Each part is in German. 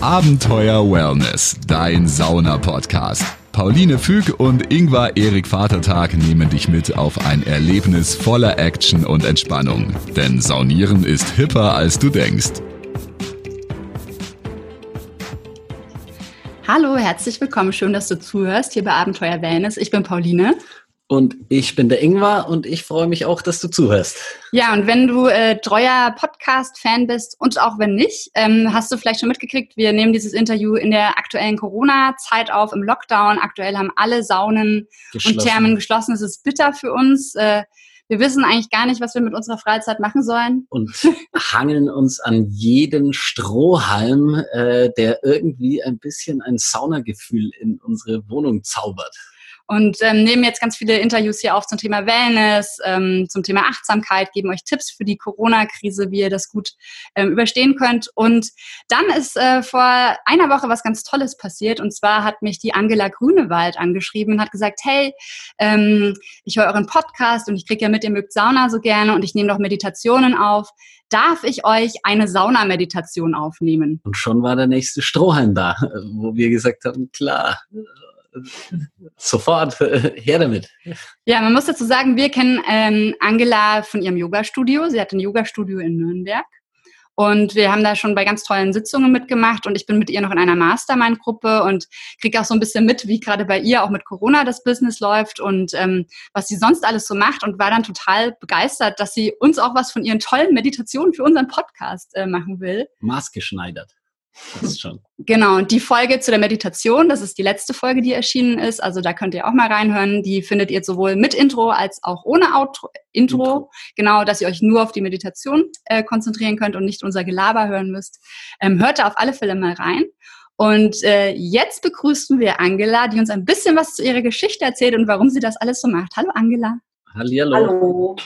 Abenteuer Wellness, dein Sauna-Podcast. Pauline Füg und Ingvar Erik Vatertag nehmen dich mit auf ein Erlebnis voller Action und Entspannung. Denn Saunieren ist hipper, als du denkst. Hallo, herzlich willkommen. Schön, dass du zuhörst hier bei Abenteuer Wellness. Ich bin Pauline. Und ich bin der Ingvar und ich freue mich auch, dass du zuhörst. Ja, und wenn du äh, treuer Podcast-Fan bist und auch wenn nicht, ähm, hast du vielleicht schon mitgekriegt, wir nehmen dieses Interview in der aktuellen Corona-Zeit auf, im Lockdown. Aktuell haben alle Saunen und Thermen geschlossen. Es ist bitter für uns. Äh, wir wissen eigentlich gar nicht, was wir mit unserer Freizeit machen sollen. Und hangeln uns an jeden Strohhalm, äh, der irgendwie ein bisschen ein Saunagefühl in unsere Wohnung zaubert und ähm, nehmen jetzt ganz viele Interviews hier auf zum Thema Wellness, ähm, zum Thema Achtsamkeit, geben euch Tipps für die Corona-Krise, wie ihr das gut ähm, überstehen könnt. Und dann ist äh, vor einer Woche was ganz Tolles passiert. Und zwar hat mich die Angela Grünewald angeschrieben und hat gesagt, hey, ähm, ich höre euren Podcast und ich kriege ja mit, ihr mögt Sauna so gerne und ich nehme noch Meditationen auf. Darf ich euch eine Saunameditation aufnehmen? Und schon war der nächste Strohhalm da, wo wir gesagt haben, klar, sofort her damit. Ja, man muss dazu sagen, wir kennen ähm, Angela von ihrem Yoga-Studio. Sie hat ein Yoga-Studio in Nürnberg. Und wir haben da schon bei ganz tollen Sitzungen mitgemacht und ich bin mit ihr noch in einer Mastermind-Gruppe und kriege auch so ein bisschen mit, wie gerade bei ihr auch mit Corona das Business läuft und ähm, was sie sonst alles so macht und war dann total begeistert, dass sie uns auch was von ihren tollen Meditationen für unseren Podcast äh, machen will. Maßgeschneidert. Das ist schon. Genau, und die Folge zu der Meditation, das ist die letzte Folge, die erschienen ist. Also da könnt ihr auch mal reinhören. Die findet ihr sowohl mit Intro als auch ohne Outro, Intro. Intro. Genau, dass ihr euch nur auf die Meditation äh, konzentrieren könnt und nicht unser Gelaber hören müsst. Ähm, hört da auf alle Fälle mal rein. Und äh, jetzt begrüßen wir Angela, die uns ein bisschen was zu ihrer Geschichte erzählt und warum sie das alles so macht. Hallo Angela. Hallihallo.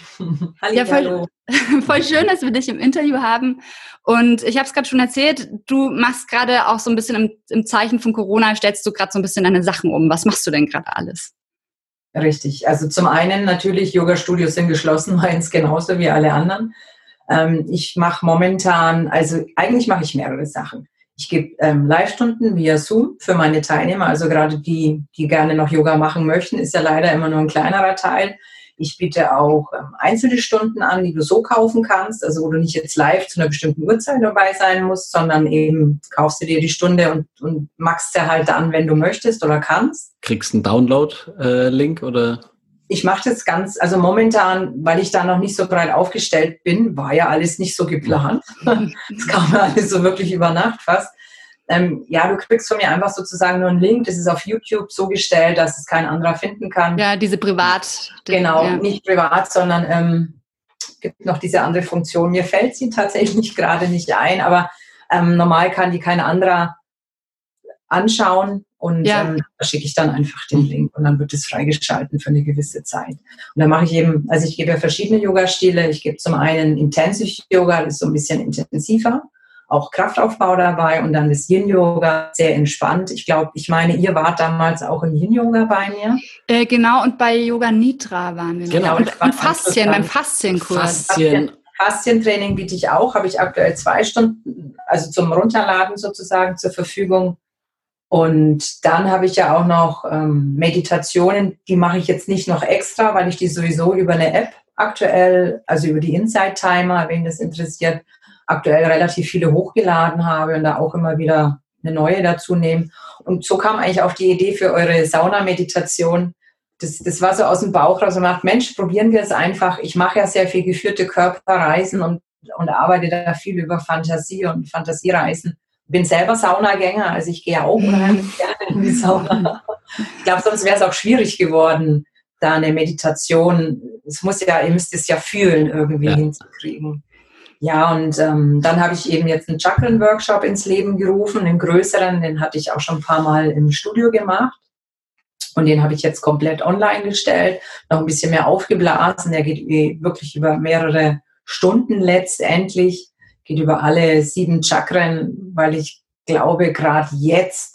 Hallo. Ja, voll, voll schön, dass wir dich im Interview haben. Und ich habe es gerade schon erzählt, du machst gerade auch so ein bisschen im, im Zeichen von Corona, stellst du gerade so ein bisschen deine Sachen um. Was machst du denn gerade alles? Richtig. Also zum einen natürlich, Yoga-Studios sind geschlossen, meins genauso wie alle anderen. Ähm, ich mache momentan, also eigentlich mache ich mehrere Sachen. Ich gebe ähm, Live-Stunden via Zoom für meine Teilnehmer, also gerade die, die gerne noch Yoga machen möchten, ist ja leider immer nur ein kleinerer Teil. Ich biete auch ähm, einzelne Stunden an, die du so kaufen kannst, also wo du nicht jetzt live zu einer bestimmten Uhrzeit dabei sein musst, sondern eben kaufst du dir die Stunde und, und machst sie halt dann, wenn du möchtest oder kannst. Kriegst einen Download-Link äh, oder? Ich mache das ganz, also momentan, weil ich da noch nicht so breit aufgestellt bin, war ja alles nicht so geplant. Es kam alles so wirklich über Nacht fast ähm, ja, du kriegst von mir einfach sozusagen nur einen Link. Das ist auf YouTube so gestellt, dass es kein anderer finden kann. Ja, diese Privat. Genau, ja. nicht privat, sondern ähm, gibt noch diese andere Funktion. Mir fällt sie tatsächlich gerade nicht ein, aber ähm, normal kann die kein anderer anschauen und ja. ähm, da schicke ich dann einfach den Link und dann wird es freigeschalten für eine gewisse Zeit. Und dann mache ich eben, also ich gebe ja verschiedene Yoga-Stile. Ich gebe zum einen Intensive Yoga, das ist so ein bisschen intensiver auch Kraftaufbau dabei und dann das Yin-Yoga, sehr entspannt. Ich glaube, ich meine, ihr wart damals auch im Yin-Yoga bei mir. Äh, genau, und bei Yoga Nitra waren wir. Genau, und, und Faszien, beim Faszienkurs. Faszien. Faszientraining biete ich auch, habe ich aktuell zwei Stunden, also zum Runterladen sozusagen zur Verfügung. Und dann habe ich ja auch noch ähm, Meditationen, die mache ich jetzt nicht noch extra, weil ich die sowieso über eine App aktuell, also über die Inside Timer, wen das interessiert, aktuell relativ viele hochgeladen habe und da auch immer wieder eine neue dazu nehmen. Und so kam eigentlich auch die Idee für eure Saunameditation. Das, das war so aus dem Bauch raus und macht, Mensch, probieren wir es einfach. Ich mache ja sehr viel geführte Körperreisen und, und arbeite da viel über Fantasie und Fantasiereisen. Bin selber Saunagänger, also ich gehe auch unheimlich gerne in die Sauna. Ich glaube, sonst wäre es auch schwierig geworden, da eine Meditation, es muss ja, ihr müsst es ja fühlen, irgendwie ja. hinzukriegen. Ja, und ähm, dann habe ich eben jetzt einen Chakren-Workshop ins Leben gerufen, einen größeren, den hatte ich auch schon ein paar Mal im Studio gemacht. Und den habe ich jetzt komplett online gestellt, noch ein bisschen mehr aufgeblasen. Der geht wirklich über mehrere Stunden letztendlich, geht über alle sieben Chakren, weil ich glaube, gerade jetzt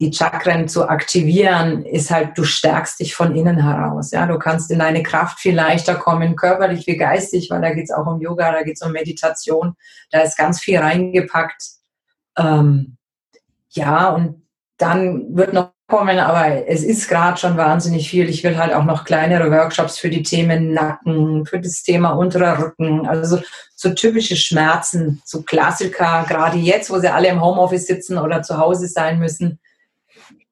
die Chakren zu aktivieren, ist halt, du stärkst dich von innen heraus. Ja, du kannst in deine Kraft viel leichter kommen, körperlich wie geistig, weil da geht es auch um Yoga, da geht es um Meditation, da ist ganz viel reingepackt, ähm, ja, und dann wird noch kommen, aber es ist gerade schon wahnsinnig viel. Ich will halt auch noch kleinere Workshops für die Themen Nacken, für das Thema unterer Rücken, also so typische Schmerzen, so Klassiker, gerade jetzt, wo sie alle im Homeoffice sitzen oder zu Hause sein müssen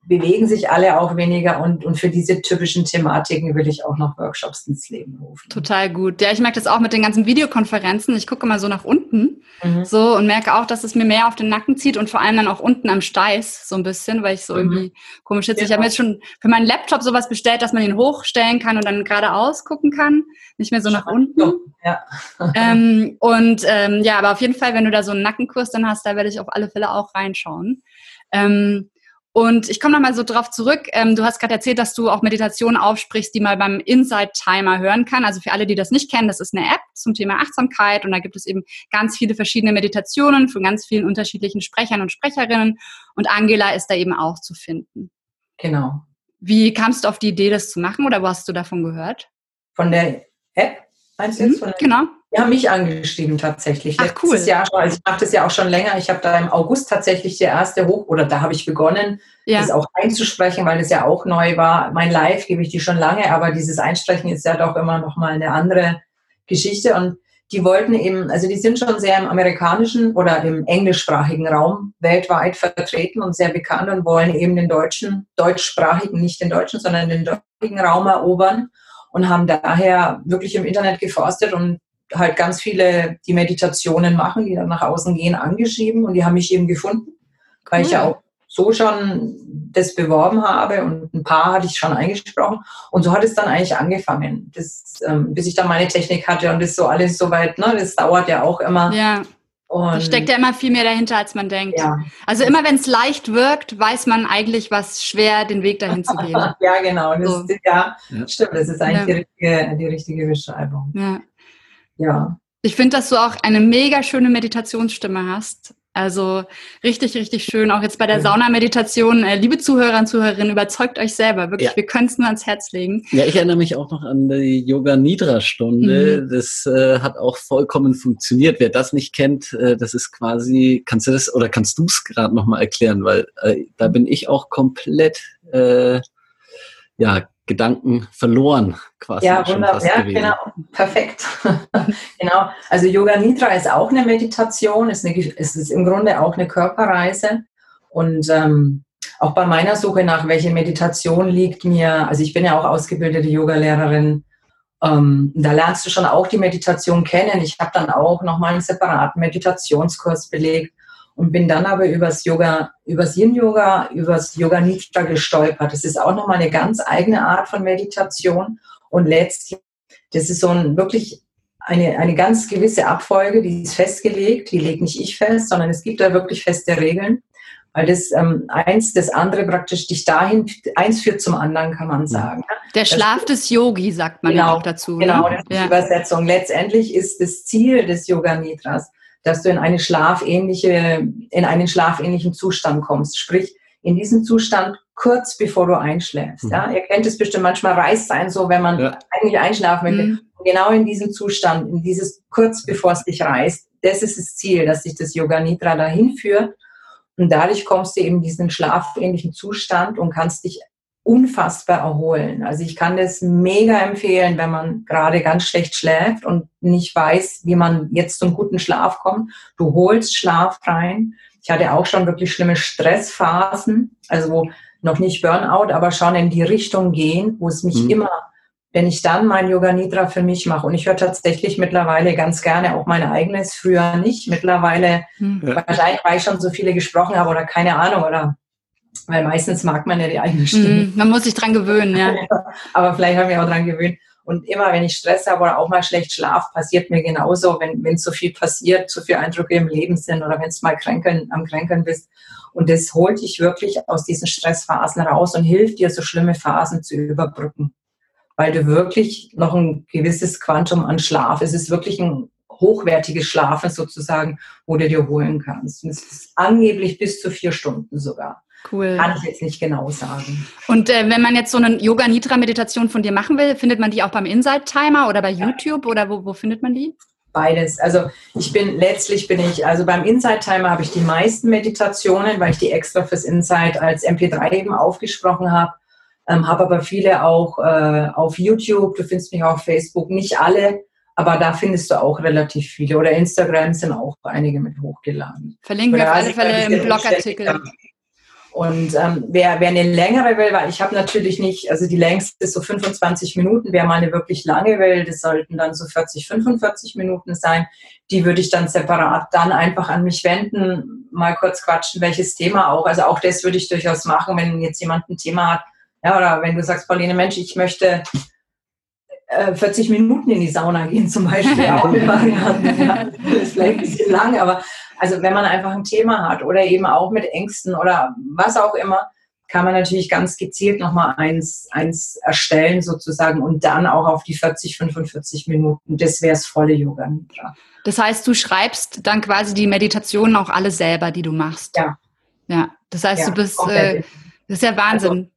bewegen sich alle auch weniger und, und für diese typischen Thematiken will ich auch noch Workshops ins Leben rufen. Total gut. Ja, ich merke das auch mit den ganzen Videokonferenzen. Ich gucke mal so nach unten mhm. so und merke auch, dass es mir mehr auf den Nacken zieht und vor allem dann auch unten am Steiß so ein bisschen, weil ich so mhm. irgendwie komisch sitze. Ja. Ich habe jetzt schon für meinen Laptop sowas bestellt, dass man ihn hochstellen kann und dann geradeaus gucken kann, nicht mehr so nach unten. Ja. ähm, und ähm, ja, aber auf jeden Fall, wenn du da so einen Nackenkurs dann hast, da werde ich auf alle Fälle auch reinschauen. Ähm, und ich komme nochmal so drauf zurück. Ähm, du hast gerade erzählt, dass du auch Meditationen aufsprichst, die man beim Inside Timer hören kann. Also für alle, die das nicht kennen, das ist eine App zum Thema Achtsamkeit und da gibt es eben ganz viele verschiedene Meditationen von ganz vielen unterschiedlichen Sprechern und Sprecherinnen und Angela ist da eben auch zu finden. Genau. Wie kamst du auf die Idee, das zu machen oder wo hast du davon gehört? Von der App? Meinst du jetzt? Mhm, genau. Die haben mich angeschrieben tatsächlich. Ach, cool. Jahr schon, also ich mache das ja auch schon länger. Ich habe da im August tatsächlich die erste hoch, oder da habe ich begonnen, ja. das auch einzusprechen, weil es ja auch neu war. Mein Live gebe ich die schon lange, aber dieses Einsprechen ist ja doch immer noch mal eine andere Geschichte. Und die wollten eben, also die sind schon sehr im amerikanischen oder im englischsprachigen Raum weltweit vertreten und sehr bekannt und wollen eben den deutschen, deutschsprachigen, nicht den deutschen, sondern den deutschen Raum erobern und haben daher wirklich im Internet geforstet und halt ganz viele, die Meditationen machen, die dann nach außen gehen, angeschrieben und die haben mich eben gefunden, weil cool. ich ja auch so schon das beworben habe und ein paar hatte ich schon eingesprochen und so hat es dann eigentlich angefangen, das, ähm, bis ich dann meine Technik hatte und das so alles soweit, ne, das dauert ja auch immer. Ja. Und da steckt ja immer viel mehr dahinter, als man denkt. Ja. Also immer wenn es leicht wirkt, weiß man eigentlich, was schwer, den Weg dahin zu gehen. ja, genau. Das so. ist, ja, ja, stimmt. Das ist eigentlich ja. die, richtige, die richtige Beschreibung. Ja. Ja. Ich finde, dass du auch eine mega schöne Meditationsstimme hast. Also richtig, richtig schön. Auch jetzt bei der Sauna-Meditation. Äh, liebe Zuhörer und Zuhörerinnen, überzeugt euch selber. Wirklich, ja. wir können es nur ans Herz legen. Ja, ich erinnere mich auch noch an die Yoga-Nidra-Stunde. Mhm. Das äh, hat auch vollkommen funktioniert. Wer das nicht kennt, äh, das ist quasi, kannst du das oder kannst du es gerade nochmal erklären? Weil äh, da bin ich auch komplett äh, ja, Gedanken verloren quasi. Ja, wunderbar. Ja, genau. Perfekt. genau. Also Yoga Nidra ist auch eine Meditation, ist, eine, ist, ist im Grunde auch eine Körperreise. Und ähm, auch bei meiner Suche nach, welche Meditation liegt mir, also ich bin ja auch ausgebildete Yogalehrerin, ähm, da lernst du schon auch die Meditation kennen. Ich habe dann auch nochmal einen separaten Meditationskurs belegt und bin dann aber übers Yoga, übers Yin Yoga, übers Yoga Nidra gestolpert. Das ist auch nochmal eine ganz eigene Art von Meditation und letztlich, das ist so ein wirklich eine, eine ganz gewisse Abfolge, die ist festgelegt, die legt nicht ich fest, sondern es gibt da wirklich feste Regeln, weil das ähm, eins, das andere praktisch dich dahin, eins führt zum anderen, kann man sagen. Der Schlaf das, des Yogi, sagt man genau, ja auch dazu. Ne? Genau, das ist ja. die Übersetzung. Letztendlich ist das Ziel des Yoga Nidras, dass du in eine schlafähnliche, in einen schlafähnlichen Zustand kommst. Sprich, in diesem Zustand kurz bevor du einschläfst. Mhm. Ja? Ihr kennt es bestimmt, manchmal reißt sein so, wenn man ja. eigentlich einschlafen möchte. Mhm. Genau in diesem Zustand, in dieses kurz bevor es dich reißt, das ist das Ziel, dass sich das Yoga Nidra dahin führt. Und dadurch kommst du eben in diesen schlafähnlichen Zustand und kannst dich unfassbar erholen. Also ich kann das mega empfehlen, wenn man gerade ganz schlecht schläft und nicht weiß, wie man jetzt zum guten Schlaf kommt. Du holst Schlaf rein. Ich hatte auch schon wirklich schlimme Stressphasen, also wo noch nicht Burnout, aber schon in die Richtung gehen, wo es mich mhm. immer, wenn ich dann mein Yoga Nidra für mich mache und ich höre tatsächlich mittlerweile ganz gerne auch mein eigenes, früher nicht. Mittlerweile, mhm. wahrscheinlich, weil ich schon so viele gesprochen habe oder keine Ahnung oder weil meistens mag man ja die eigene Stimme. Mm, man muss sich dran gewöhnen, ja. Aber vielleicht habe ich auch dran gewöhnt. Und immer, wenn ich Stress habe oder auch mal schlecht schlafe, passiert mir genauso, wenn, wenn so viel passiert, so viele Eindrücke im Leben sind oder wenn es mal kränkeln, am Kränkeln bist. Und das holt dich wirklich aus diesen Stressphasen raus und hilft dir, so schlimme Phasen zu überbrücken. Weil du wirklich noch ein gewisses Quantum an Schlaf, es ist wirklich ein hochwertiges Schlafen sozusagen, wo du dir holen kannst. Und es ist angeblich bis zu vier Stunden sogar. Cool. Kann ich jetzt nicht genau sagen. Und äh, wenn man jetzt so eine Yoga-Nidra-Meditation von dir machen will, findet man die auch beim Inside Timer oder bei YouTube ja. oder wo, wo findet man die? beides. Also ich bin letztlich bin ich, also beim Inside Timer habe ich die meisten Meditationen, weil ich die extra fürs Inside als MP3 eben aufgesprochen habe. Ähm, habe aber viele auch äh, auf YouTube, du findest mich auch auf Facebook, nicht alle, aber da findest du auch relativ viele. Oder Instagram sind auch einige mit hochgeladen. Verlinken wir auf alle Fälle im Blogartikel. Und ähm, wer, wer eine längere will, weil ich habe natürlich nicht, also die längste ist so 25 Minuten, wer mal eine wirklich lange will, das sollten dann so 40, 45 Minuten sein. Die würde ich dann separat dann einfach an mich wenden, mal kurz quatschen, welches Thema auch. Also auch das würde ich durchaus machen, wenn jetzt jemand ein Thema hat. Ja, oder wenn du sagst, Pauline, Mensch, ich möchte 40 äh, Minuten in die Sauna gehen zum Beispiel. auch eine Variante. Ja. Das ist vielleicht ein bisschen lang, aber also wenn man einfach ein Thema hat oder eben auch mit Ängsten oder was auch immer, kann man natürlich ganz gezielt nochmal eins, eins erstellen sozusagen und dann auch auf die 40, 45 Minuten. Das wäre das volle Yoga Nidra. Das heißt, du schreibst dann quasi die Meditationen auch alle selber, die du machst. Ja. Ja. Das heißt, ja, du bist, äh, das ist ja Wahnsinn. Also,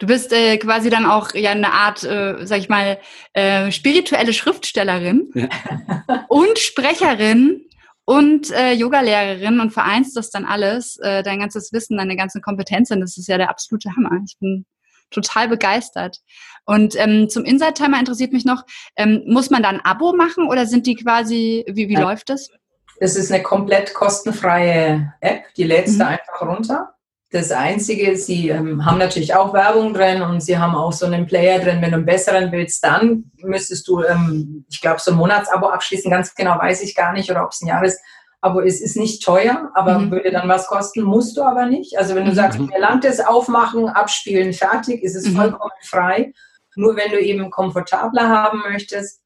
Du bist äh, quasi dann auch ja eine Art, äh, sag ich mal, äh, spirituelle Schriftstellerin ja. und Sprecherin und äh, Yogalehrerin und vereinst das dann alles, äh, dein ganzes Wissen, deine ganzen Kompetenzen. Das ist ja der absolute Hammer. Ich bin total begeistert. Und ähm, zum Inside-Timer interessiert mich noch, ähm, muss man da ein Abo machen oder sind die quasi, wie, wie ja. läuft das? Das ist eine komplett kostenfreie App, die lädst mhm. du einfach runter. Das Einzige, sie ähm, haben natürlich auch Werbung drin und sie haben auch so einen Player drin. Wenn du einen besseren willst, dann müsstest du, ähm, ich glaube, so ein Monatsabo abschließen. Ganz genau weiß ich gar nicht oder ob es ein Jahresabo ist. Ist nicht teuer, aber mhm. würde dann was kosten, musst du aber nicht. Also wenn du sagst, mhm. mir langt es aufmachen, abspielen, fertig, ist es mhm. vollkommen frei. Nur wenn du eben komfortabler haben möchtest,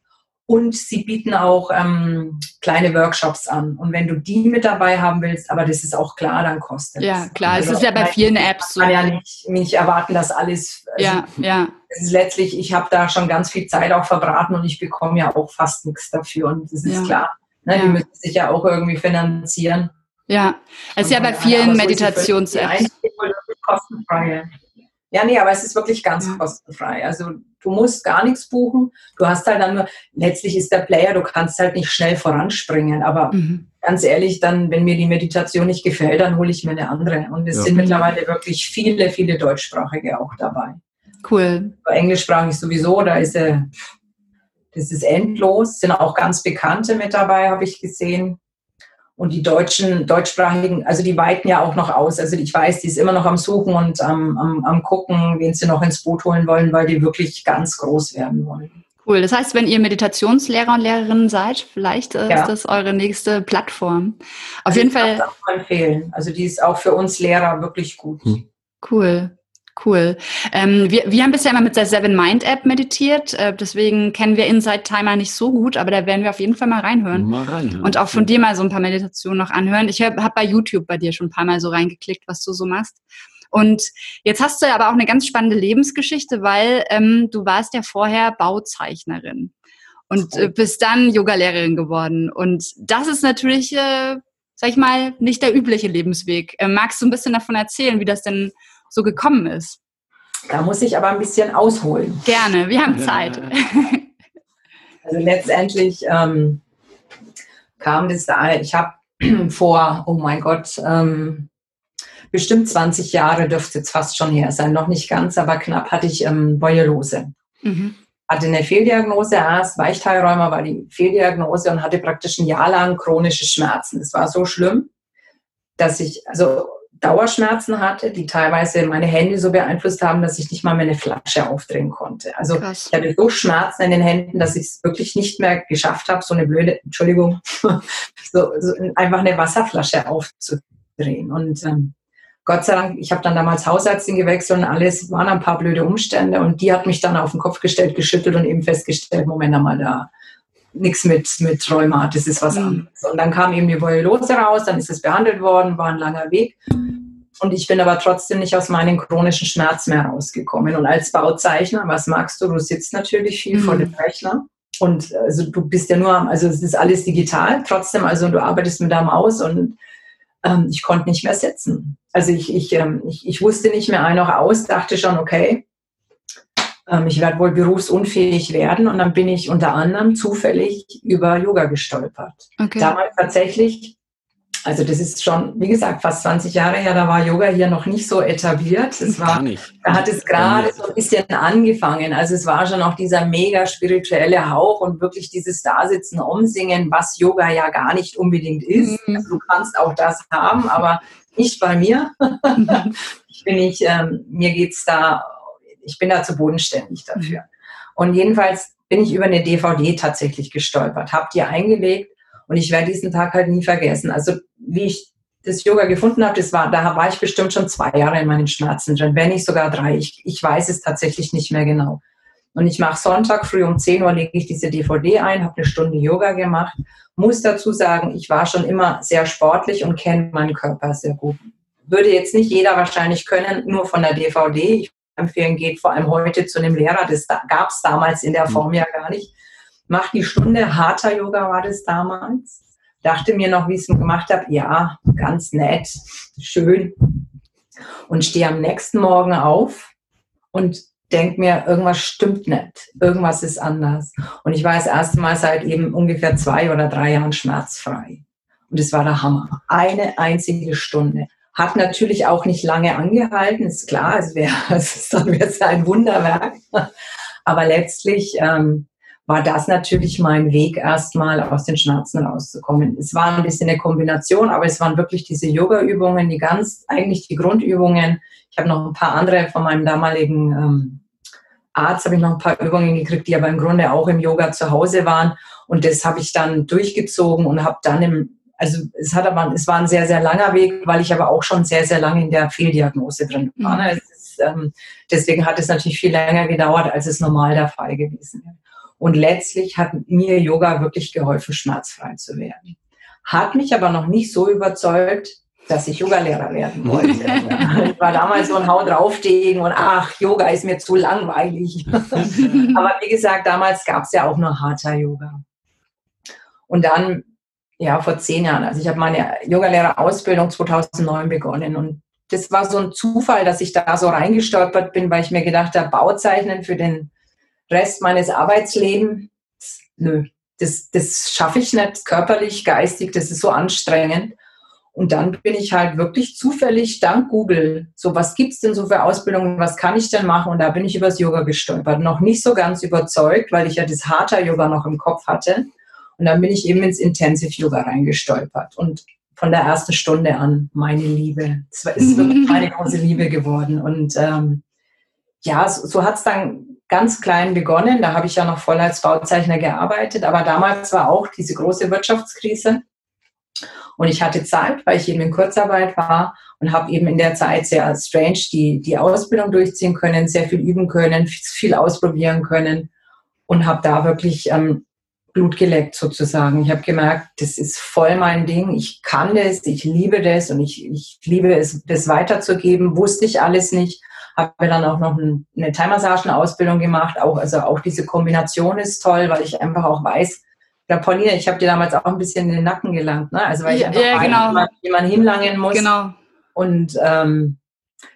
und sie bieten auch ähm, kleine Workshops an. Und wenn du die mit dabei haben willst, aber das ist auch klar, dann kostet es. Ja, klar, also es ist ja bei vielen Apps so. Man kann ja nicht, nicht erwarten, dass alles. Also ja, ja. Es ist letztlich, ich habe da schon ganz viel Zeit auch verbraten und ich bekomme ja auch fast nichts dafür. Und das ist ja. klar. Ne, ja. Die müssen sich ja auch irgendwie finanzieren. Ja, es ist ja bei vielen Meditations-Apps. Kostenfreie. Ja, nee, aber es ist wirklich ganz ja. kostenfrei. Also du musst gar nichts buchen. Du hast halt dann nur, letztlich ist der Player, du kannst halt nicht schnell voranspringen. Aber mhm. ganz ehrlich, dann, wenn mir die Meditation nicht gefällt, dann hole ich mir eine andere. Und es ja. sind mittlerweile wirklich viele, viele Deutschsprachige auch dabei. Cool. Englischsprachig sowieso, da ist er, das ist endlos. Sind auch ganz Bekannte mit dabei, habe ich gesehen. Und die deutschen, deutschsprachigen, also die weiten ja auch noch aus. Also ich weiß, die ist immer noch am Suchen und am, am, am gucken, wen sie noch ins Boot holen wollen, weil die wirklich ganz groß werden wollen. Cool. Das heißt, wenn ihr Meditationslehrer und Lehrerinnen seid, vielleicht äh, ja. ist das eure nächste Plattform. Auf also jeden Fall. Auch empfehlen. Also die ist auch für uns Lehrer wirklich gut. Hm. Cool. Cool. Ähm, wir, wir haben bisher immer mit der Seven Mind App meditiert, äh, deswegen kennen wir Inside Timer nicht so gut, aber da werden wir auf jeden Fall mal reinhören. Mal reinhören. Und auch von dir mal so ein paar Meditationen noch anhören. Ich habe hab bei YouTube bei dir schon ein paar Mal so reingeklickt, was du so machst. Und jetzt hast du aber auch eine ganz spannende Lebensgeschichte, weil ähm, du warst ja vorher Bauzeichnerin und äh, bist dann Yogalehrerin geworden. Und das ist natürlich, äh, sag ich mal, nicht der übliche Lebensweg. Äh, magst du ein bisschen davon erzählen, wie das denn so gekommen ist. Da muss ich aber ein bisschen ausholen. Gerne, wir haben Zeit. Also letztendlich ähm, kam das da, ich habe vor, oh mein Gott, ähm, bestimmt 20 Jahre dürfte es fast schon her sein, noch nicht ganz, aber knapp hatte ich ähm, Boyelose. Mhm. Hatte eine Fehldiagnose, erst Weichteilräumer war die Fehldiagnose und hatte praktisch ein Jahr lang chronische Schmerzen. Das war so schlimm, dass ich, also Dauerschmerzen hatte, die teilweise meine Hände so beeinflusst haben, dass ich nicht mal meine Flasche aufdrehen konnte. Also Krass. ich hatte so Schmerzen in den Händen, dass ich es wirklich nicht mehr geschafft habe, so eine blöde, Entschuldigung, so, so einfach eine Wasserflasche aufzudrehen. Und ähm, Gott sei Dank, ich habe dann damals Hausärztin gewechselt und alles waren ein paar blöde Umstände und die hat mich dann auf den Kopf gestellt, geschüttelt und eben festgestellt, Moment einmal, da nichts mit, mit Rheuma, das ist was mhm. anderes. Und dann kam eben die Voyelose raus, dann ist es behandelt worden, war ein langer Weg. Und ich bin aber trotzdem nicht aus meinen chronischen Schmerzen mehr rausgekommen. Und als Bauzeichner, was magst du? Du sitzt natürlich viel mhm. vor dem Rechner. Und also du bist ja nur, also es ist alles digital, trotzdem, also du arbeitest mit der Maus und ähm, ich konnte nicht mehr sitzen. Also ich, ich, ähm, ich, ich wusste nicht mehr ein noch aus, dachte schon, okay, ähm, ich werde wohl berufsunfähig werden und dann bin ich unter anderem zufällig über Yoga gestolpert. Okay. Damals tatsächlich, also das ist schon, wie gesagt, fast 20 Jahre her, da war Yoga hier noch nicht so etabliert. Es war, da hat es gerade so ein bisschen angefangen. Also es war schon auch dieser mega spirituelle Hauch und wirklich dieses Dasitzen, Umsingen, was Yoga ja gar nicht unbedingt ist. Mhm. Also du kannst auch das haben, aber nicht bei mir. ich bin nicht, ähm, mir geht's da ich bin da zu bodenständig dafür. Mhm. Und jedenfalls bin ich über eine DVD tatsächlich gestolpert, habe die eingelegt und ich werde diesen Tag halt nie vergessen. Also wie ich das Yoga gefunden habe, das war, da war ich bestimmt schon zwei Jahre in meinen Schmerzen drin, wenn nicht sogar drei. Ich, ich weiß es tatsächlich nicht mehr genau. Und ich mache Sonntag früh um 10 Uhr lege ich diese DVD ein, habe eine Stunde Yoga gemacht. Muss dazu sagen, ich war schon immer sehr sportlich und kenne meinen Körper sehr gut. Würde jetzt nicht jeder wahrscheinlich können, nur von der DVD. Ich empfehlen, geht vor allem heute zu einem Lehrer. Das gab es damals in der Form ja gar nicht. Mach die Stunde, harter Yoga war das damals. Dachte mir noch, wie ich es gemacht habe, ja, ganz nett, schön. Und stehe am nächsten Morgen auf und denke mir, irgendwas stimmt nicht, irgendwas ist anders. Und ich war das erste Mal seit eben ungefähr zwei oder drei Jahren schmerzfrei. Und es war der Hammer. Eine einzige Stunde. Hat natürlich auch nicht lange angehalten, ist klar, es wäre es dann wäre es ein Wunderwerk. Aber letztlich ähm, war das natürlich mein Weg, erstmal aus den Schmerzen rauszukommen. Es war ein bisschen eine Kombination, aber es waren wirklich diese Yoga-Übungen, die ganz, eigentlich die Grundübungen. Ich habe noch ein paar andere von meinem damaligen ähm, Arzt, habe ich noch ein paar Übungen gekriegt, die aber im Grunde auch im Yoga zu Hause waren. Und das habe ich dann durchgezogen und habe dann im also es hat aber, es war ein sehr, sehr langer Weg, weil ich aber auch schon sehr, sehr lange in der Fehldiagnose drin war. Mhm. Ist, ähm, deswegen hat es natürlich viel länger gedauert, als es normal der Fall gewesen wäre. Und letztlich hat mir Yoga wirklich geholfen, schmerzfrei zu werden. Hat mich aber noch nicht so überzeugt, dass ich Yogalehrer werden wollte. ich war damals so ein Hau drauflegen und ach, Yoga ist mir zu langweilig. aber wie gesagt, damals gab es ja auch nur harter Yoga. Und dann ja, vor zehn Jahren. Also ich habe meine Yogalehrerausbildung 2009 begonnen und das war so ein Zufall, dass ich da so reingestolpert bin, weil ich mir gedacht habe, Bauzeichnen für den Rest meines Arbeitslebens, nö, das, das schaffe ich nicht körperlich, geistig, das ist so anstrengend. Und dann bin ich halt wirklich zufällig dank Google, so was gibt's denn so für Ausbildungen, was kann ich denn machen? Und da bin ich übers Yoga gestolpert. Noch nicht so ganz überzeugt, weil ich ja das harter Yoga noch im Kopf hatte. Und dann bin ich eben ins Intensive Yoga reingestolpert und von der ersten Stunde an meine Liebe. Es ist wirklich meine große Liebe geworden. Und ähm, ja, so, so hat es dann ganz klein begonnen. Da habe ich ja noch voll als Bauzeichner gearbeitet. Aber damals war auch diese große Wirtschaftskrise. Und ich hatte Zeit, weil ich eben in Kurzarbeit war und habe eben in der Zeit sehr strange die, die Ausbildung durchziehen können, sehr viel üben können, viel ausprobieren können und habe da wirklich ähm, Blut geleckt sozusagen. Ich habe gemerkt, das ist voll mein Ding. Ich kann das, ich liebe das und ich, ich liebe es, das weiterzugeben. Wusste ich alles nicht. Habe dann auch noch eine Thai-Massagen-Ausbildung gemacht. Auch, also auch diese Kombination ist toll, weil ich einfach auch weiß, ja, Pauline, ich habe dir damals auch ein bisschen in den Nacken gelangt, ne? Also weil ich einfach ja, genau. weiß, wie man hinlangen muss. Genau. Und ähm,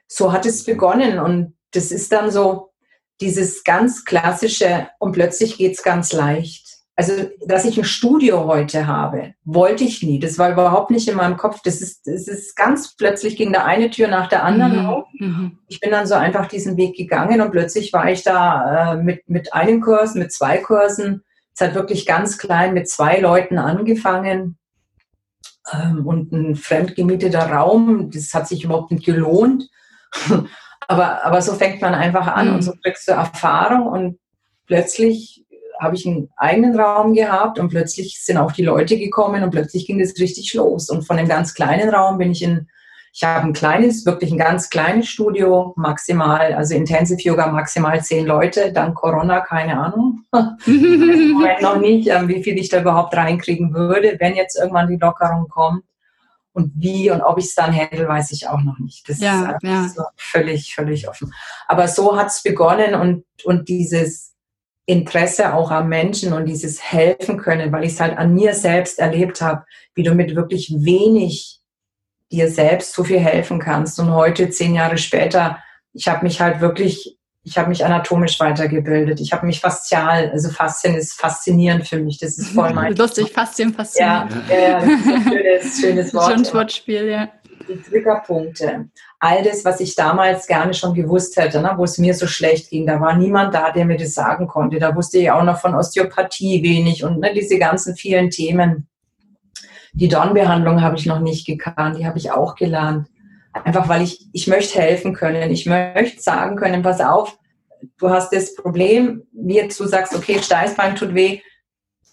so hat es begonnen. Und das ist dann so dieses ganz klassische und plötzlich geht's ganz leicht. Also, dass ich ein Studio heute habe, wollte ich nie. Das war überhaupt nicht in meinem Kopf. Das ist, das ist ganz plötzlich ging da eine Tür nach der anderen mhm. auf. Mhm. Ich bin dann so einfach diesen Weg gegangen und plötzlich war ich da äh, mit, mit einem Kurs, mit zwei Kursen. Es hat wirklich ganz klein mit zwei Leuten angefangen ähm, und ein fremdgemieteter Raum. Das hat sich überhaupt nicht gelohnt. aber, aber so fängt man einfach an mhm. und so kriegst du Erfahrung und plötzlich habe ich einen eigenen Raum gehabt und plötzlich sind auch die Leute gekommen und plötzlich ging es richtig los. Und von einem ganz kleinen Raum bin ich in, ich habe ein kleines, wirklich ein ganz kleines Studio, maximal, also Intensive Yoga maximal zehn Leute, dann Corona, keine Ahnung. noch nicht, ähm, wie viel ich da überhaupt reinkriegen würde, wenn jetzt irgendwann die Lockerung kommt. Und wie und ob ich es dann handle, weiß ich auch noch nicht. Das ja, ist, ja. völlig, völlig offen. Aber so hat es begonnen und, und dieses, Interesse auch am Menschen und dieses helfen können, weil ich es halt an mir selbst erlebt habe, wie du mit wirklich wenig dir selbst so viel helfen kannst. Und heute, zehn Jahre später, ich habe mich halt wirklich ich habe mich anatomisch weitergebildet. Ich habe mich faszial, also Faszien ist faszinierend für mich. Das ist voll mein. Lustig, Faszien, faszinierend. Ja, ja, das ist ein schönes, schönes Wort. Schönes Wortspiel, ja. Die Triggerpunkte. All das, was ich damals gerne schon gewusst hätte, ne, wo es mir so schlecht ging, da war niemand da, der mir das sagen konnte. Da wusste ich auch noch von Osteopathie wenig und ne, diese ganzen vielen Themen. Die Dornbehandlung habe ich noch nicht gekannt, die habe ich auch gelernt. Einfach weil ich, ich möchte helfen können. Ich möchte sagen können, pass auf, du hast das Problem, jetzt du sagst, okay, Steißbein tut weh,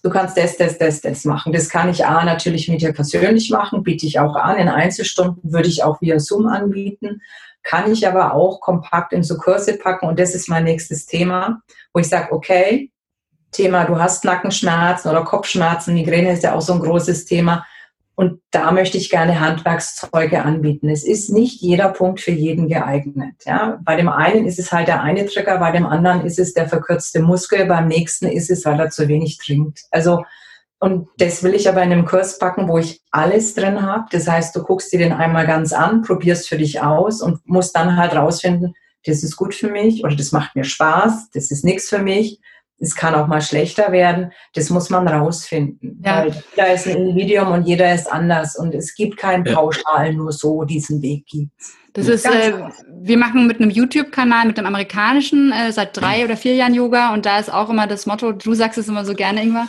du kannst das, das, das, das machen. Das kann ich A natürlich mit dir persönlich machen, biete ich auch an. In Einzelstunden würde ich auch via Zoom anbieten. Kann ich aber auch kompakt in so Kurse packen und das ist mein nächstes Thema, wo ich sage, okay, Thema, du hast Nackenschmerzen oder Kopfschmerzen, Migräne ist ja auch so ein großes Thema. Und da möchte ich gerne Handwerkszeuge anbieten. Es ist nicht jeder Punkt für jeden geeignet. Ja? Bei dem einen ist es halt der eine Trigger, bei dem anderen ist es der verkürzte Muskel, beim nächsten ist es, weil er zu wenig trinkt. Also, und das will ich aber in einem Kurs packen, wo ich alles drin habe. Das heißt, du guckst dir den einmal ganz an, probierst für dich aus und musst dann halt rausfinden, das ist gut für mich oder das macht mir Spaß, das ist nichts für mich es kann auch mal schlechter werden. Das muss man rausfinden. Ja. Weil jeder ist ein Individuum und jeder ist anders. Und es gibt keinen pauschal nur so diesen Weg gibt. Das ist, äh, wir machen mit einem YouTube-Kanal, mit dem amerikanischen, äh, seit drei oder vier Jahren Yoga. Und da ist auch immer das Motto, du sagst es immer so gerne, Ingwer,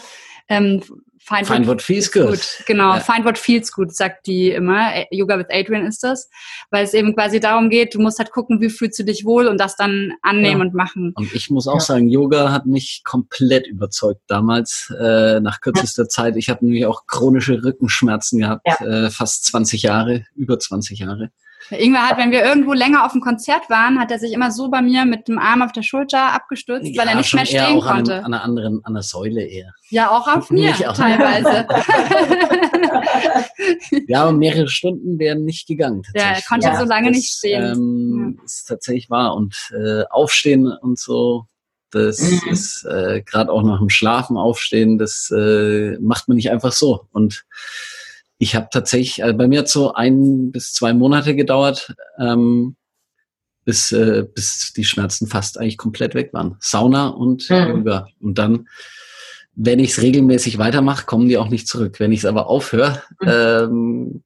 ähm, Find, find what, feels good. good. Genau, ja. find what feels good, sagt die immer. Yoga with Adrian ist das, weil es eben quasi darum geht, du musst halt gucken, wie fühlst du dich wohl und das dann annehmen ja. und machen. Und ich muss auch ja. sagen, Yoga hat mich komplett überzeugt damals, äh, nach kürzester Zeit. Ich habe nämlich auch chronische Rückenschmerzen gehabt, äh, fast 20 Jahre, über 20 Jahre. Ingwer hat, wenn wir irgendwo länger auf dem Konzert waren, hat er sich immer so bei mir mit dem Arm auf der Schulter abgestürzt, ja, weil er nicht mehr stehen auch konnte. An, an einer anderen, an der Säule eher. Ja, auch auf mir auch. teilweise. ja, aber mehrere Stunden wären nicht gegangen. Ja, er konnte ja, so lange das, nicht stehen. Ähm, ja. Ist tatsächlich wahr. Und äh, aufstehen und so, das mhm. ist äh, gerade auch nach dem Schlafen aufstehen, das äh, macht man nicht einfach so. Und ich habe tatsächlich, also bei mir hat so ein bis zwei Monate gedauert, ähm, bis, äh, bis die Schmerzen fast eigentlich komplett weg waren. Sauna und mhm. Und dann, wenn ich es regelmäßig weitermache, kommen die auch nicht zurück. Wenn ich es aber aufhöre, mhm. ähm,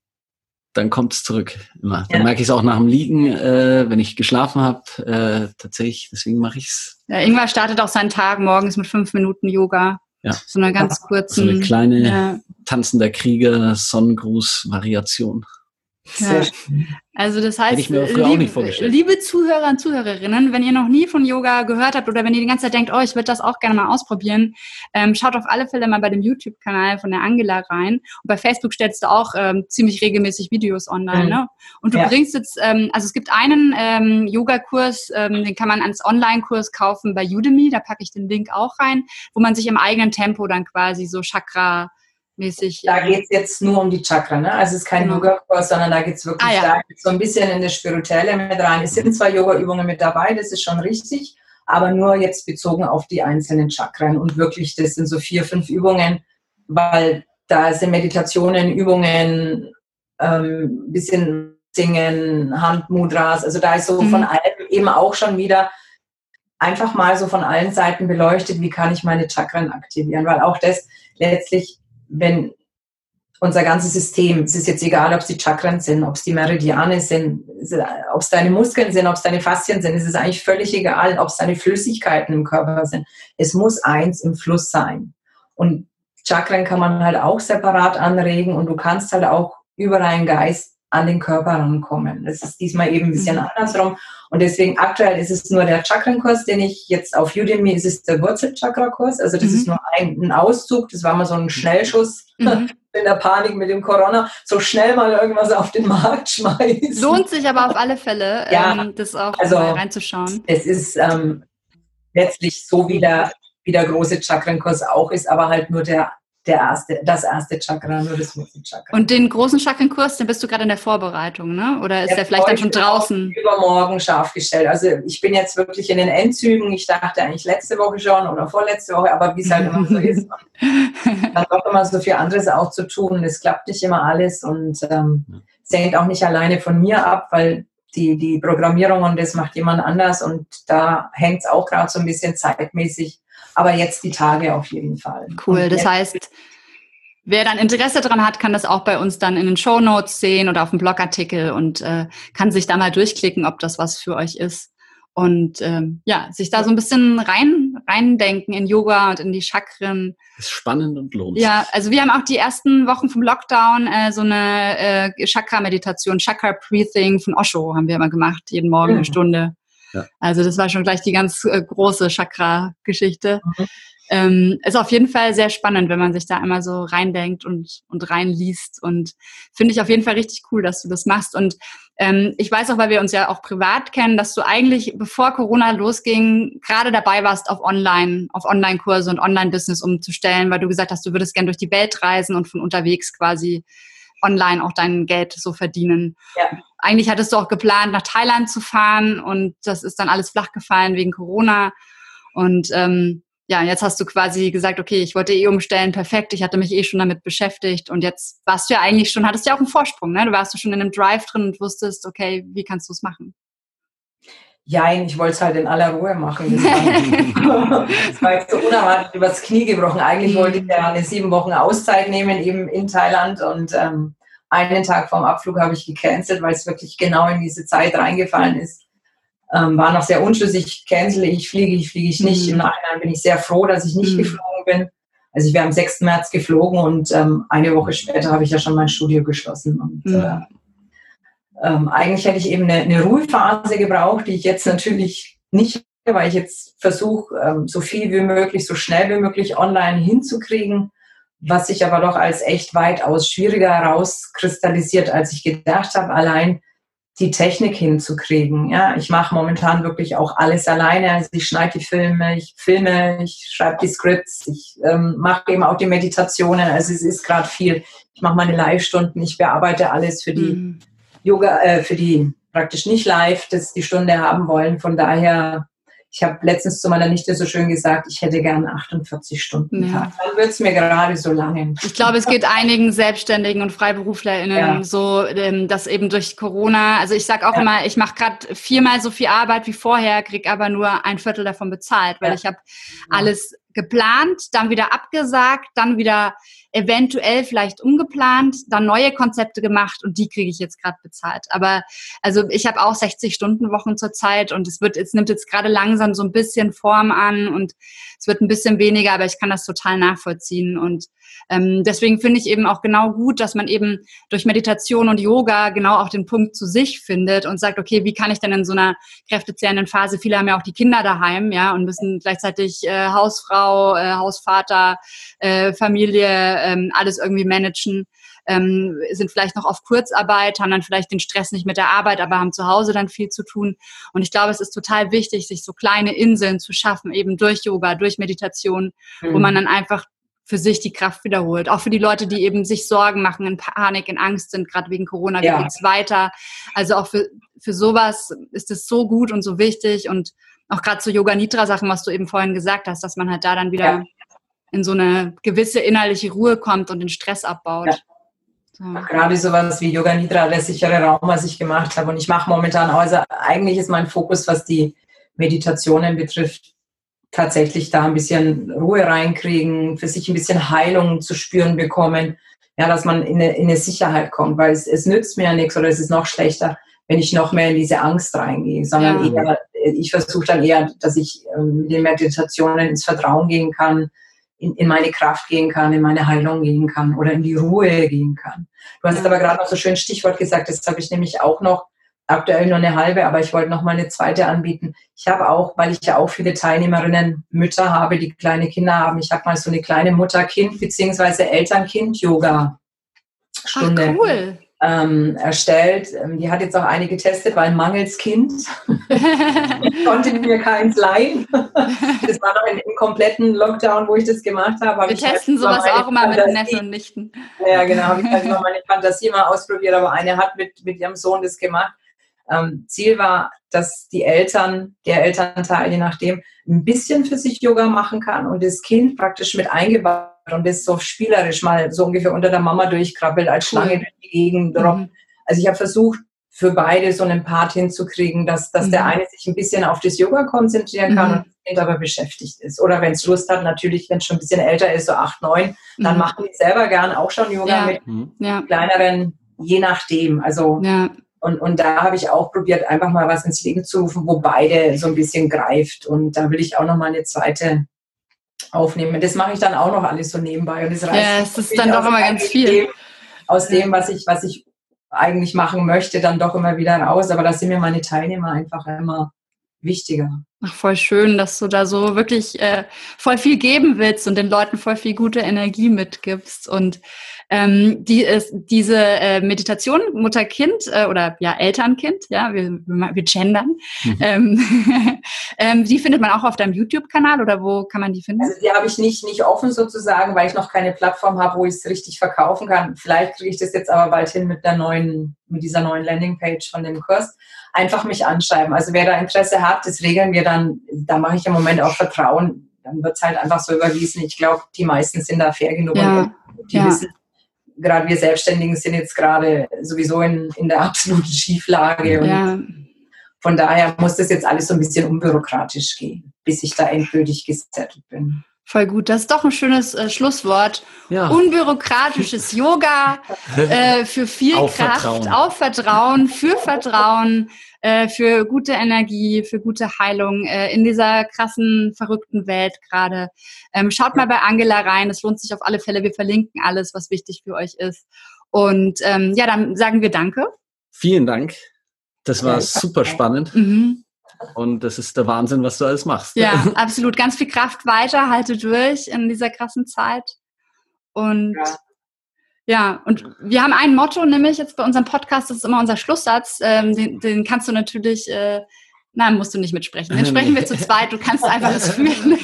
dann kommt es zurück immer. Dann ja. merke ich es auch nach dem Liegen, äh, wenn ich geschlafen habe. Äh, tatsächlich, deswegen mache ich es. Ja, Ingwer startet auch seinen Tag morgens mit fünf Minuten Yoga. Ja. So eine ganz kurzen. So eine kleine ja. tanzender Krieger Sonnengruß-Variation. Ja. Also das heißt, liebe, liebe, Zuhörer und Zuhörerinnen, wenn ihr noch nie von Yoga gehört habt oder wenn ihr die ganze Zeit denkt, oh, ich würde das auch gerne mal ausprobieren, ähm, schaut auf alle Fälle mal bei dem YouTube-Kanal von der Angela rein. Und bei Facebook stellst du auch ähm, ziemlich regelmäßig Videos online. Mhm. Ne? Und du ja. bringst jetzt, ähm, also es gibt einen ähm, Yoga-Kurs, ähm, den kann man als Online-Kurs kaufen bei Udemy, da packe ich den Link auch rein, wo man sich im eigenen Tempo dann quasi so Chakra mäßig. Da geht es jetzt nur um die Chakra, ne? Also es ist kein genau. Yoga-Kurs, sondern da geht es wirklich ah, ja. so ein bisschen in das Spirituelle mit rein. Es sind zwar Yoga-Übungen mit dabei, das ist schon richtig, aber nur jetzt bezogen auf die einzelnen Chakren und wirklich, das sind so vier, fünf Übungen, weil da sind Meditationen, Übungen, ähm, bisschen Singen, Handmudras, also da ist so mhm. von allem eben auch schon wieder einfach mal so von allen Seiten beleuchtet, wie kann ich meine Chakren aktivieren, weil auch das letztlich wenn unser ganzes System, es ist jetzt egal, ob es die Chakren sind, ob es die Meridiane sind, ob es deine Muskeln sind, ob es deine Faszien sind, es ist eigentlich völlig egal, ob es deine Flüssigkeiten im Körper sind. Es muss eins im Fluss sein. Und Chakren kann man halt auch separat anregen und du kannst halt auch über deinen Geist an den Körper rankommen. Das ist diesmal eben ein bisschen mhm. andersrum. Und deswegen aktuell ist es nur der Chakrenkurs, den ich jetzt auf Udemy, ist es der Wurzelchakra-Kurs. Also das mhm. ist nur ein, ein, Auszug. Das war mal so ein Schnellschuss. Mhm. In der Panik mit dem Corona, so schnell mal irgendwas auf den Markt schmeißen. Lohnt sich aber auf alle Fälle, ja, ähm, das auch also, mal reinzuschauen. Es ist ähm, letztlich so, wie der, wie der große Chakrenkurs auch ist, aber halt nur der der erste, das erste Chakra, nur das Wurzelchakra. Und den großen Chakrenkurs, den bist du gerade in der Vorbereitung, ne? Oder ist der, der vielleicht dann schon draußen? Übermorgen scharf gestellt. Also ich bin jetzt wirklich in den Endzügen. Ich dachte eigentlich letzte Woche schon oder vorletzte Woche, aber wie es halt immer so ist. dann doch immer so viel anderes auch zu tun. Es klappt nicht immer alles und ähm, es hängt auch nicht alleine von mir ab, weil die, die Programmierung und das macht jemand anders und da hängt es auch gerade so ein bisschen zeitmäßig. Aber jetzt die Tage auf jeden Fall. Cool, das heißt, wer dann Interesse dran hat, kann das auch bei uns dann in den Show Notes sehen oder auf dem Blogartikel und äh, kann sich da mal durchklicken, ob das was für euch ist und ähm, ja, sich da so ein bisschen rein reindenken in Yoga und in die Chakren. Das ist spannend und lohnt. Ja, also wir haben auch die ersten Wochen vom Lockdown äh, so eine äh, Chakra-Meditation, Chakra-Breathing von Osho haben wir immer gemacht, jeden Morgen mhm. eine Stunde. Ja. Also das war schon gleich die ganz äh, große Chakra-Geschichte. Mhm. Ähm, ist auf jeden Fall sehr spannend, wenn man sich da einmal so reindenkt und, und reinliest. Und finde ich auf jeden Fall richtig cool, dass du das machst. Und ähm, ich weiß auch, weil wir uns ja auch privat kennen, dass du eigentlich, bevor Corona losging, gerade dabei warst, auf Online, auf Online-Kurse und Online-Business umzustellen, weil du gesagt hast, du würdest gern durch die Welt reisen und von unterwegs quasi online auch dein Geld so verdienen. Ja. Eigentlich hattest du auch geplant, nach Thailand zu fahren und das ist dann alles flach gefallen wegen Corona. Und ähm, ja, jetzt hast du quasi gesagt, okay, ich wollte eh umstellen, perfekt, ich hatte mich eh schon damit beschäftigt und jetzt warst du ja eigentlich schon, hattest ja auch einen Vorsprung, ne? Du warst du schon in einem Drive drin und wusstest, okay, wie kannst du es machen? Ja, ich wollte es halt in aller Ruhe machen. Das war, das war jetzt so unerwartet übers Knie gebrochen. Eigentlich wollte ich ja eine sieben Wochen Auszeit nehmen, eben in Thailand und ähm, einen Tag vorm Abflug habe ich gecancelt, weil es wirklich genau in diese Zeit reingefallen ist ähm, war noch sehr unschlüssig, cancel ich, fliege ich, fliege ich nicht. Mhm. Im Nachhinein bin ich sehr froh, dass ich nicht mhm. geflogen bin. Also ich wäre am 6. März geflogen und ähm, eine Woche später habe ich ja schon mein Studio geschlossen. Und mhm. äh, ähm, eigentlich hätte ich eben eine, eine, Ruhephase gebraucht, die ich jetzt natürlich nicht, weil ich jetzt versuche, ähm, so viel wie möglich, so schnell wie möglich online hinzukriegen, was sich aber doch als echt weitaus schwieriger herauskristallisiert, als ich gedacht habe. Allein die Technik hinzukriegen. Ja, ich mache momentan wirklich auch alles alleine. Also ich schneide die Filme, ich filme, ich schreibe die Scripts, ich ähm, mache eben auch die Meditationen. Also es ist gerade viel. Ich mache meine Live-Stunden, ich bearbeite alles für die mhm. Yoga, äh, für die praktisch nicht live, dass die Stunde haben wollen. Von daher ich habe letztens zu meiner Nichte so schön gesagt, ich hätte gern 48 Stunden ja. Tag. Dann wird es mir gerade so lange. Ich glaube, es geht einigen Selbstständigen und FreiberuflerInnen ja. so, ähm, dass eben durch Corona, also ich sage auch ja. immer, ich mache gerade viermal so viel Arbeit wie vorher, kriege aber nur ein Viertel davon bezahlt, weil ich habe alles geplant, dann wieder abgesagt, dann wieder eventuell vielleicht umgeplant, dann neue Konzepte gemacht und die kriege ich jetzt gerade bezahlt. Aber also ich habe auch 60 Stunden Wochen zurzeit und es wird, es nimmt jetzt gerade langsam so ein bisschen Form an und es wird ein bisschen weniger, aber ich kann das total nachvollziehen und ähm, deswegen finde ich eben auch genau gut, dass man eben durch Meditation und Yoga genau auch den Punkt zu sich findet und sagt, okay, wie kann ich denn in so einer kräftezehrenden Phase, viele haben ja auch die Kinder daheim, ja, und müssen gleichzeitig äh, Hausfrau, äh, Hausvater, äh, Familie, ähm, alles irgendwie managen. Ähm, sind vielleicht noch auf Kurzarbeit, haben dann vielleicht den Stress nicht mit der Arbeit, aber haben zu Hause dann viel zu tun. Und ich glaube, es ist total wichtig, sich so kleine Inseln zu schaffen, eben durch Yoga, durch Meditation, mhm. wo man dann einfach für sich die Kraft wiederholt. Auch für die Leute, die eben sich Sorgen machen, in Panik, in Angst sind, gerade wegen Corona, wie ja. geht's weiter. Also auch für, für sowas ist es so gut und so wichtig und auch gerade zu Yoga Nidra Sachen, was du eben vorhin gesagt hast, dass man halt da dann wieder ja. in so eine gewisse innerliche Ruhe kommt und den Stress abbaut. Ja. So. Gerade sowas wie Yoga Nidra, der sichere Raum, was ich gemacht habe. Und ich mache momentan, also eigentlich ist mein Fokus, was die Meditationen betrifft, tatsächlich da ein bisschen Ruhe reinkriegen, für sich ein bisschen Heilung zu spüren bekommen, ja, dass man in eine, in eine Sicherheit kommt, weil es, es nützt mir ja nichts oder es ist noch schlechter, wenn ich noch mehr in diese Angst reingehe, sondern ja. eher, ich versuche dann eher, dass ich ähm, mit den Meditationen ins Vertrauen gehen kann, in, in meine Kraft gehen kann, in meine Heilung gehen kann oder in die Ruhe gehen kann. Du hast aber gerade noch so schön Stichwort gesagt, das habe ich nämlich auch noch aktuell nur eine halbe, aber ich wollte noch mal eine zweite anbieten. Ich habe auch, weil ich ja auch viele Teilnehmerinnen, Mütter habe, die kleine Kinder haben, ich habe mal so eine kleine Mutter-Kind- bzw. Eltern-Kind-Yoga-Stunde. cool. Ähm, erstellt. Ähm, die hat jetzt auch einige getestet, weil mangels Kind konnte mir keins leihen. Das war noch im, im, kompletten Lockdown, wo ich das gemacht habe. Wir testen sowas auch immer Fantasie, mit Neffen und Nichten. Ja, genau, habe ich halt immer meine Fantasie mal ausprobiert, aber eine hat mit, mit ihrem Sohn das gemacht. Ähm, Ziel war, dass die Eltern, der Elternteil, je nachdem, ein bisschen für sich Yoga machen kann und das Kind praktisch mit eingebaut und das so spielerisch mal so ungefähr unter der Mama durchkrabbelt, als Schlange durch die Gegend Mhm. Also ich habe versucht, für beide so einen Part hinzukriegen, dass, dass mhm. der eine sich ein bisschen auf das Yoga konzentrieren kann mhm. und das Kind aber beschäftigt ist. Oder wenn es Lust hat, natürlich, wenn es schon ein bisschen älter ist, so acht, neun, dann mhm. machen die selber gern auch schon Yoga ja. mit mhm. ja. kleineren, je nachdem. Also ja. und, und da habe ich auch probiert, einfach mal was ins Leben zu rufen, wo beide so ein bisschen greift. Und da will ich auch noch mal eine zweite aufnehmen. Das mache ich dann auch noch alles so nebenbei. Und das reicht ja, es ist dann doch immer ganz viel. Dem, aus dem, was ich, was ich eigentlich machen möchte, dann doch immer wieder raus. Aber da sind mir meine Teilnehmer einfach immer wichtiger. Ach, voll schön, dass du da so wirklich äh, voll viel geben willst und den Leuten voll viel gute Energie mitgibst. Und ähm, die ist, diese äh, Meditation Mutter-Kind äh, oder ja Eltern-Kind, ja, wir, wir gendern, mhm. ähm, ähm, die findet man auch auf deinem YouTube-Kanal oder wo kann man die finden? Also die habe ich nicht, nicht offen sozusagen, weil ich noch keine Plattform habe, wo ich es richtig verkaufen kann. Vielleicht kriege ich das jetzt aber bald hin mit der neuen, mit dieser neuen Landingpage von dem Kurs einfach mich anschreiben. Also wer da Interesse hat, das regeln wir dann. Da mache ich im Moment auch Vertrauen. Dann wird es halt einfach so überwiesen. Ich glaube, die meisten sind da fair genug ja. und die ja. wissen, gerade wir Selbstständigen sind jetzt gerade sowieso in, in der absoluten Schieflage. Und ja. von daher muss das jetzt alles so ein bisschen unbürokratisch gehen, bis ich da endgültig gesettelt bin. Voll gut. Das ist doch ein schönes äh, Schlusswort. Ja. Unbürokratisches Yoga äh, für viel auf Kraft, Vertrauen. auf Vertrauen, für Vertrauen, äh, für gute Energie, für gute Heilung äh, in dieser krassen, verrückten Welt gerade. Ähm, schaut mal bei Angela rein. Es lohnt sich auf alle Fälle. Wir verlinken alles, was wichtig für euch ist. Und ähm, ja, dann sagen wir Danke. Vielen Dank. Das war super spannend. Mhm. Und das ist der Wahnsinn, was du alles machst. Ja, absolut. Ganz viel Kraft weiter, halte durch in dieser krassen Zeit. Und ja. Ja. und wir haben ein Motto, nämlich jetzt bei unserem Podcast, das ist immer unser Schlusssatz, ähm, den, den, kannst du natürlich, äh, nein, musst du nicht mitsprechen. Den sprechen wir zu zweit, du kannst einfach das fühlen.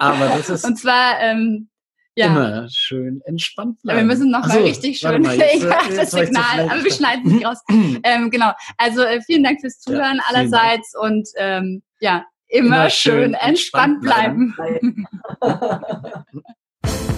Aber das ist. Und zwar, ähm, ja. immer schön entspannt bleiben. Wir müssen nochmal so, richtig schön mal, jetzt, jetzt das Signal, aber wir schneiden es nicht raus. ähm, genau, also äh, vielen Dank fürs Zuhören ja, allerseits Dank. und ähm, ja, immer, immer schön entspannt, entspannt bleiben. bleiben.